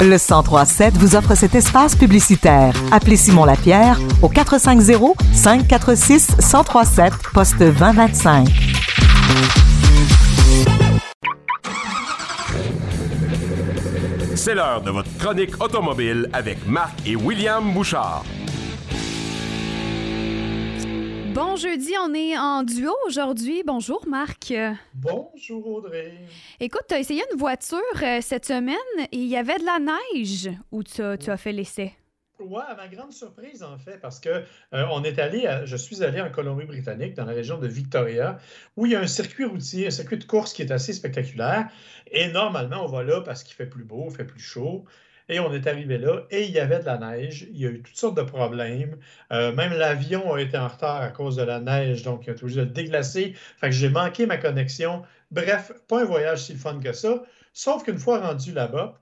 Le 1037 vous offre cet espace publicitaire. Appelez Simon Lapierre au 450 546 1037 poste 2025. C'est l'heure de votre chronique automobile avec Marc et William Bouchard. Bon jeudi, on est en duo aujourd'hui. Bonjour Marc. Bonjour Audrey. Écoute, tu as essayé une voiture euh, cette semaine et il y avait de la neige où tu as, tu as fait l'essai? Ouais, à ma grande surprise en fait, parce que euh, on est allé, à- je suis allé en Colombie-Britannique, dans la région de Victoria, où il y a un circuit routier, un circuit de course qui est assez spectaculaire. Et normalement, on va là parce qu'il fait plus beau, il fait plus chaud. Et on est arrivé là et il y avait de la neige. Il y a eu toutes sortes de problèmes. Euh, même l'avion a été en retard à cause de la neige, donc il a été obligé de le déglacer. Fait que j'ai manqué ma connexion. Bref, pas un voyage si le fun que ça. Sauf qu'une fois rendu là-bas,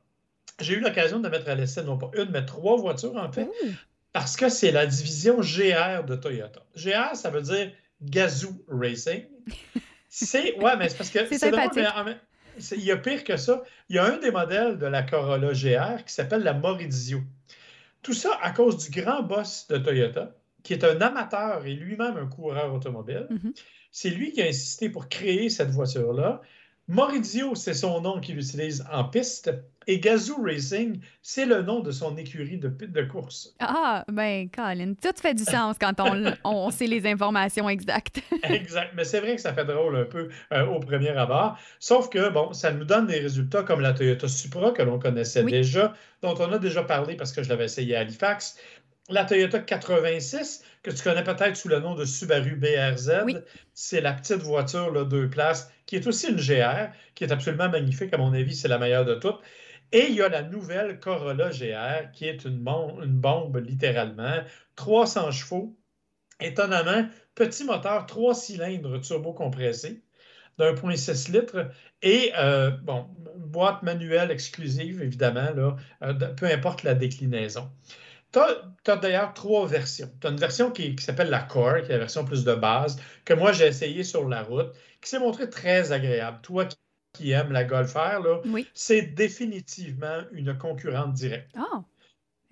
j'ai eu l'occasion de mettre à l'essai non pas une, mais trois voitures en fait, parce que c'est la division GR de Toyota. GR, ça veut dire Gazoo Racing. C'est ouais, mais c'est parce que C'est drôle, sympathique. mais même- c'est- il y a pire que ça. Il y a un des modèles de la Corolla GR qui s'appelle la Maurizio. Tout ça à cause du grand boss de Toyota, qui est un amateur et lui-même un coureur automobile. Mhm. C'est lui qui a insisté pour créer cette voiture-là. Maurizio, c'est son nom qu'il utilise en piste. Et Gazoo Racing, c'est le nom de son écurie de, de course. Ah, ben, Colin, tout fait du sens quand on, on sait les informations exactes. Exact. Mais c'est vrai que ça fait drôle un peu euh, au premier abord. Sauf que, bon, ça nous donne des résultats comme la Toyota Supra que l'on connaissait Oui. déjà, dont on a déjà parlé parce que je l'avais essayé à Halifax. La Toyota 86, que tu connais peut-être sous le nom de Subaru BRZ, Oui. c'est la petite voiture, là, deux places, qui est aussi une GR, qui est absolument magnifique. À mon avis, c'est la meilleure de toutes. Et il y a la nouvelle Corolla GR, qui est une, bombe, littéralement. 300 chevaux. Étonnamment, petit moteur, trois cylindres turbo-compressé d'1,6 litres et, euh, bon, boîte manuelle exclusive, évidemment, là, euh, peu importe la déclinaison. Tu as, d'ailleurs trois versions. Tu as une version qui, qui s'appelle la Core, qui est la version plus de base, que moi j'ai essayé sur la route, qui s'est montrée très agréable. Toi qui, qui aimes la Golf Oui. c'est définitivement une concurrente directe. Ah.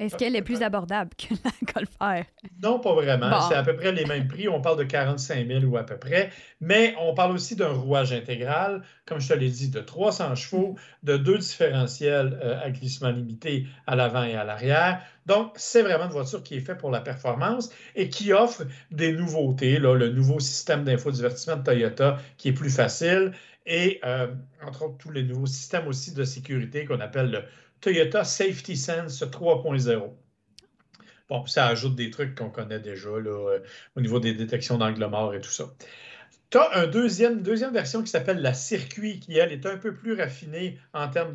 Est-ce qu'elle est plus abordable que la Golf R? Non, pas vraiment. Bon. C'est à peu près les mêmes prix. On parle de 45 000 ou à peu près. Mais on parle aussi d'un rouage intégral, comme je te l'ai dit, de 300 chevaux, de deux différentiels euh, à glissement limité à l'avant et à l'arrière. Donc, c'est vraiment une voiture qui est faite pour la performance et qui offre des nouveautés. Là, le nouveau système d'infodivertissement de Toyota qui est plus facile et, euh, entre autres, tous les nouveaux systèmes aussi de sécurité qu'on appelle le Toyota Safety Sense 3.0. Bon, ça ajoute des trucs qu'on connaît déjà là, euh, au niveau des détections d'angle mort et tout ça. Tu as un deuxième, une deuxième version qui s'appelle la Circuit, qui, elle, est un peu plus raffinée en termes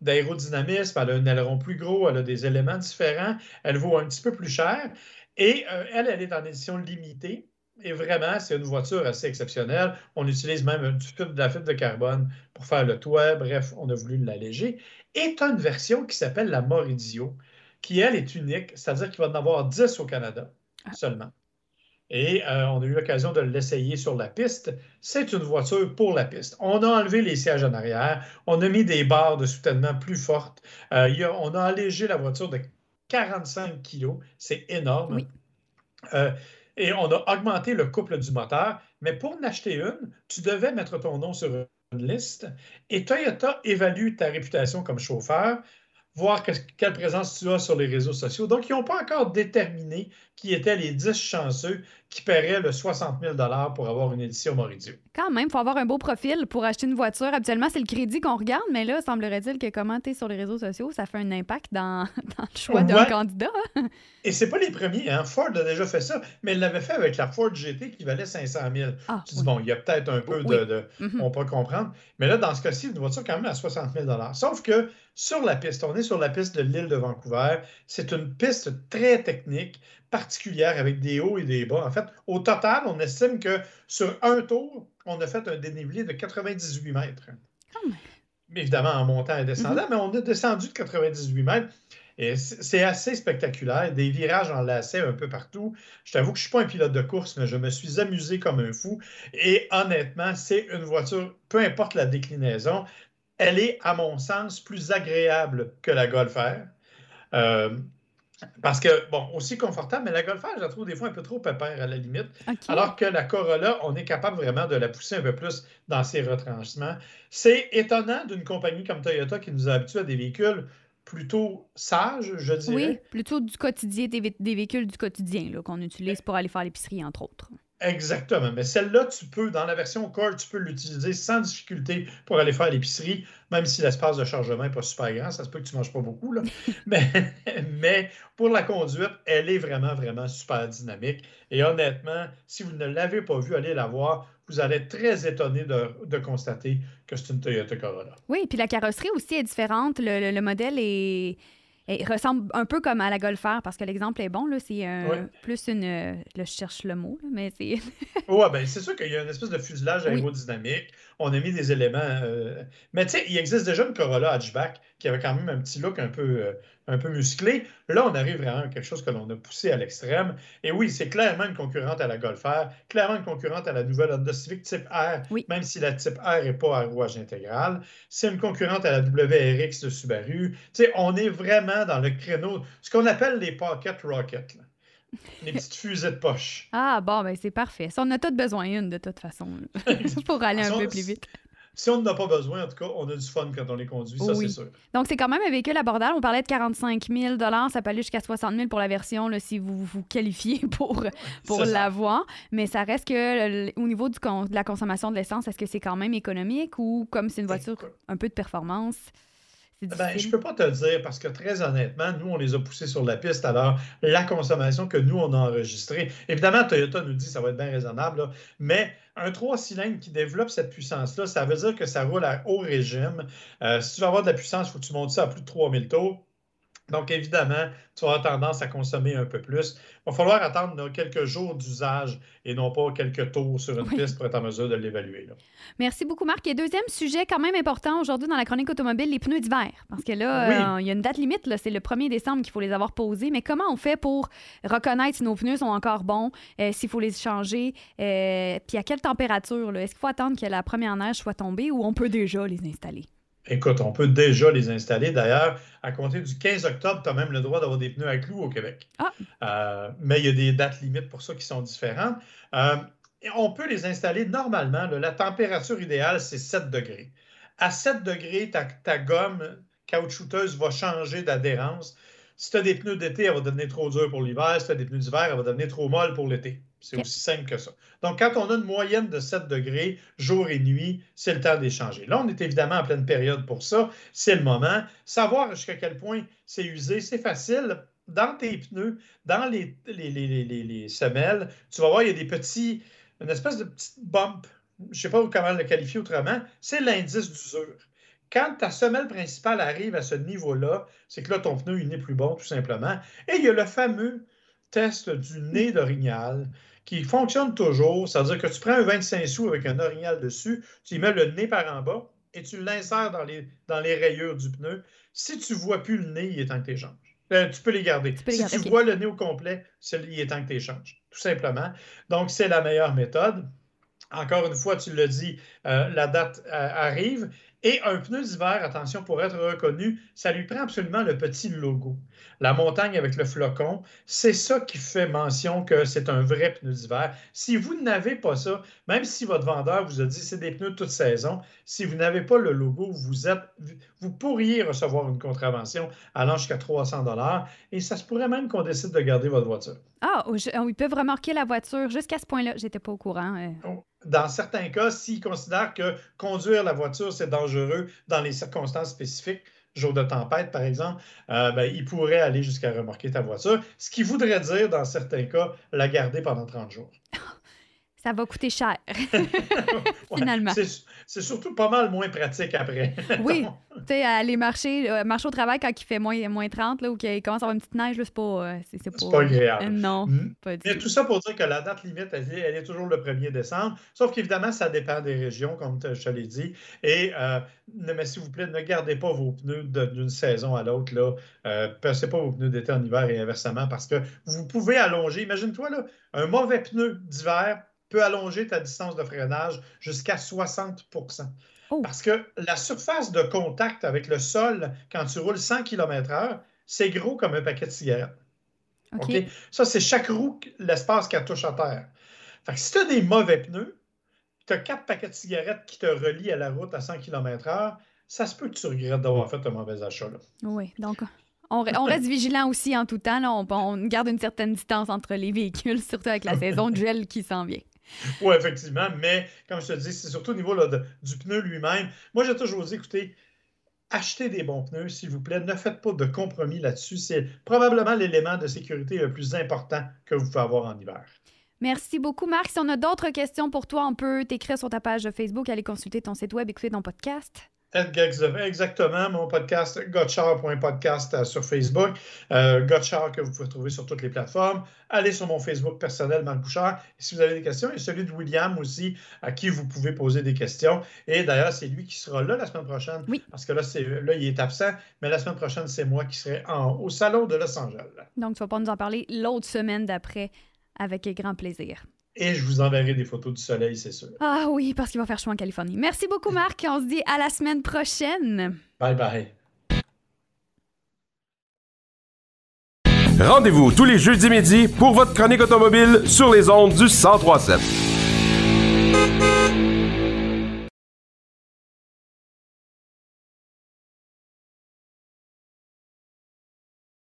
d'aérodynamisme. Elle a un aileron plus gros, elle a des éléments différents, elle vaut un petit peu plus cher. Et euh, elle, elle est en édition limitée. Et vraiment, c'est une voiture assez exceptionnelle. On utilise même du de la fibre de carbone pour faire le toit. Bref, on a voulu l'alléger. Et tu as une version qui s'appelle la Maurizio, qui, elle, est unique, c'est-à-dire qu'il va en avoir 10 au Canada seulement. Et euh, on a eu l'occasion de l'essayer sur la piste. C'est une voiture pour la piste. On a enlevé les sièges en arrière, on a mis des barres de soutènement plus fortes. Euh, il y a- on a allégé la voiture de 45 kilos. C'est énorme. Oui. Euh, et on a augmenté le couple du moteur. Mais pour en acheter une, tu devais mettre ton nom sur Et Toyota évalue ta réputation comme chauffeur, voir que- quelle présence tu as sur les réseaux sociaux. Donc, ils n'ont pas encore déterminé qui étaient les 10 chanceux qui paieraient le 60 000 pour avoir une édition Maurizio. Quand même, il faut avoir un beau profil pour acheter une voiture. Habituellement, c'est le crédit qu'on regarde, mais là, semblerait-il que commenter sur les réseaux sociaux, ça fait un impact dans, dans le choix d'un candidat. Et c'est pas les premiers, hein? Ford a déjà fait ça, mais elle l'avait fait avec la Ford GT qui valait 500 000. Ah, Tu dis, bon, il y a peut-être un peu Oui. de, de- Mhm. On peut comprendre. Mais là, dans ce cas-ci, une voiture quand même à 60 000 Sauf que sur la piste, on est sur la piste de l'île de Vancouver. C'est une piste très technique, particulière, avec des hauts et des bas. En fait, au total, on estime que sur un tour, on a fait un dénivelé de 98 mètres. Évidemment, en montant et descendant, Mhm. mais on a descendu de 98 mètres. Et c'est c'est assez spectaculaire. Des virages en lacet un peu partout. Je t'avoue que je ne suis pas un pilote de course, mais je me suis amusé comme un fou. Et honnêtement, c'est une voiture, peu importe la déclinaison, elle est, à mon sens, plus agréable que la Golf R. Euh, parce que, bon, aussi confortable, mais la Golf R, je la trouve des fois un peu trop pépère à la limite. Alors que la Corolla, on est capable vraiment de la pousser un peu plus dans ses retranchements. C'est étonnant d'une compagnie comme Toyota qui nous a habitués à des véhicules plutôt sages, je dirais. Oui, plutôt du quotidien, des, véhicules du quotidien qu'on utilise pour aller faire l'épicerie, entre autres. Exactement. Mais celle-là, tu peux, dans la version Core, tu peux l'utiliser sans difficulté pour aller faire l'épicerie, même si l'espace de chargement n'est pas super grand. Ça se peut que tu ne manges pas beaucoup. Là. mais, mais pour la conduite, elle est vraiment, vraiment super dynamique. Et honnêtement, si vous ne l'avez pas vue, allez la voir. Vous allez être très étonné de, constater que c'est une Toyota Corolla. Oui, puis la carrosserie aussi est différente. le modèle est il ressemble un peu comme à la Golf parce que l'exemple est bon. C'est plus une. Là, je cherche le mot, mais c'est. oui, ben, c'est sûr qu'il y a une espèce de fuselage aérodynamique. On a mis des éléments. Euh, mais tu sais, il existe déjà une Corolla hatchback qui avait quand même un petit look un peu, euh, un peu musclé. Là, on arrive vraiment à quelque chose que l'on a poussé à l'extrême. Et oui, c'est clairement une concurrente à la Golf R, clairement une concurrente à la nouvelle Honda Civic Type R, même si la Type R n'est pas à rouage intégral. C'est une concurrente à la WRX de Subaru. Tu sais, on est vraiment dans le créneau, ce qu'on appelle les pocket rockets. Les petites fusées de poche. Ah, bon, ben c'est parfait. Ça, on a tous besoin une, de toute façon, pour aller un peu plus vite si on n'en a pas besoin, en tout cas, on a du fun quand on les conduit, ça c'est sûr. Donc c'est quand même un véhicule abordable. On parlait de 45 000 ça peut aller jusqu'à 60 000 pour la version là, si vous vous qualifiez pour, pour l'avoir. Mais ça reste que au niveau du de la consommation de l'essence, est-ce que c'est quand même économique ou comme c'est une voiture un peu de performance? Ben, je ne peux pas te le dire parce que très honnêtement, nous, on les a poussés sur la piste. Alors, la consommation que nous, on a enregistrée, évidemment, Toyota nous dit que ça va être bien raisonnable, mais un 3 cylindres qui développe cette puissance-là, ça veut dire que ça roule à haut régime. Euh, si tu veux avoir de la puissance, il faut que tu montes ça à plus de 3000 tours. Donc, évidemment, tu avoir tendance à consommer un peu plus. Il va falloir attendre quelques jours d'usage et non pas quelques tours sur une piste pour être en mesure de l'évaluer. Merci beaucoup, Marc. Et deuxième sujet quand même important aujourd'hui dans la chronique automobile, les pneus d'hiver. Parce que là, euh, il y a une date limite, c'est le 1er décembre qu'il faut les avoir posés. Mais comment on fait pour reconnaître si nos pneus sont encore bons, euh, s'il faut les changer, euh, puis à quelle température? Est-ce qu'il faut attendre que la première neige soit tombée ou on peut déjà les installer? Écoute, on peut déjà les installer. D'ailleurs, à compter du 15 octobre, tu as même le droit d'avoir des pneus à clous au Québec. Ah. Euh, mais il y a des dates limites pour ça qui sont différentes. Euh, on peut les installer normalement. la température idéale, c'est 7 degrés. À 7 degrés, ta, ta gomme caoutchouteuse va changer d'adhérence. Si tu as des pneus d'été, elle va devenir trop dure pour l'hiver. Si tu as des pneus d'hiver, elle va devenir trop molle pour l'été. C'est aussi simple que ça. Donc, quand on a une moyenne de 7 degrés, jour et nuit, c'est le temps d'échanger. Là, on est évidemment en pleine période pour ça. C'est le moment. Savoir jusqu'à quel point c'est usé, c'est facile. Dans tes pneus, dans les, les, semelles, tu vas voir, il y a des petits, une espèce de petite bump. Je ne sais pas comment le qualifier autrement. C'est l'indice d'usure. Quand ta semelle principale arrive à ce niveau-là, c'est que là, ton pneu n'est plus bon, tout simplement. Et il y a le fameux test du nez d'orignal qui fonctionne toujours. C'est-à-dire que tu prends un 25 sous avec un orignal dessus, tu y mets le nez par en bas et tu l'insères dans les, dans les rayures du pneu. Si tu ne vois plus le nez, il est temps que tu échanges. Euh, tu peux les garder. si tu vois le nez au complet, il est temps que tu échanges, tout simplement. Donc, c'est la meilleure méthode. Encore une fois, tu l'as dit, euh, la date euh, arrive. Et un pneu d'hiver, attention, pour être reconnu, ça lui prend absolument le petit logo. La montagne avec le flocon, c'est ça qui fait mention que c'est un vrai pneu d'hiver. Si vous n'avez pas ça, même si votre vendeur vous a dit c'est des pneus de toute saison, si vous n'avez pas le logo, vous, êtes, vous pourriez recevoir une contravention allant jusqu'à 300 dollars et ça se pourrait même qu'on décide de garder votre voiture. Ah, oh, ils peuvent remarquer la voiture jusqu'à ce point-là. J'étais pas au courant. Euh. Oh, dans certains cas, s'ils considèrent que conduire la voiture, c'est dangereux dans les circonstances spécifiques, jour de tempête, par exemple, euh, ben, ils pourraient aller jusqu'à remorquer ta voiture, ce qui voudrait dire, dans certains cas, la garder pendant 30 jours. Ça va coûter cher, finalement. C'est surtout pas mal moins pratique après. oui, tu sais, aller marcher, euh, marcher au travail quand il fait moins, moins 30 là, ou qu'il commence à avoir une petite neige, c'est pas, euh, c'est, pas, agréable. non, mm. pas du Mais tout. ça pour dire que la date limite, elle, est toujours le 1er décembre, sauf qu'évidemment, ça dépend des régions, comme je te l'ai dit. Et, euh, mais s'il vous plaît, ne gardez pas vos pneus d'une saison à l'autre. Là. Euh, passez pas vos pneus d'été en hiver et inversement, parce que vous pouvez allonger. Imagine-toi, là, un mauvais pneu d'hiver peut allonger ta distance de freinage jusqu'à 60 Oh. Parce que la surface de contact avec le sol quand tu roules 100 km/h, c'est gros comme un paquet de cigarettes. OK? Ça, c'est chaque roue, l'espace qu'elle touche à terre. Fait que si tu as des mauvais pneus, tu as quatre paquets de cigarettes qui te relient à la route à 100 km/h, ça se peut que tu regrettes d'avoir fait un mauvais achat. Oui, donc on, reste vigilant aussi en tout temps. On, on, garde une certaine distance entre les véhicules, surtout avec la saison de gel qui s'en vient. Oui, effectivement, mais comme je te dis, c'est surtout au niveau du pneu lui-même. Moi, j'ai toujours dit, écoutez, achetez des bons pneus, s'il vous plaît. Ne faites pas de compromis là-dessus. C'est probablement l'élément de sécurité le plus important que vous pouvez avoir en hiver. Merci beaucoup, Marc. Si on a d'autres questions pour toi, on peut t'écrire sur ta page Facebook, aller consulter ton site web, écouter ton podcast. Exactement, mon podcast Gotchar.podcast euh, sur Facebook. Euh, Gotchar que vous pouvez trouver sur toutes les plateformes. Allez sur mon Facebook personnel, Marc Bouchard. si vous avez des questions, et celui de William aussi, à qui vous pouvez poser des questions. Et d'ailleurs, c'est lui qui sera là la semaine prochaine. Oui. Parce que là, là, il est absent. Mais la semaine prochaine, c'est moi qui serai en, au Salon de Los Angeles. Donc, tu vas pas nous en parler l'autre semaine d'après avec grand plaisir. Et je vous enverrai des photos du soleil, c'est sûr. Ah oui, parce qu'il va faire chaud en Californie. Merci beaucoup, Marc. On se dit à la semaine prochaine. Bye bye. Rendez-vous tous les jeudis midi pour votre chronique automobile sur les ondes du 1037.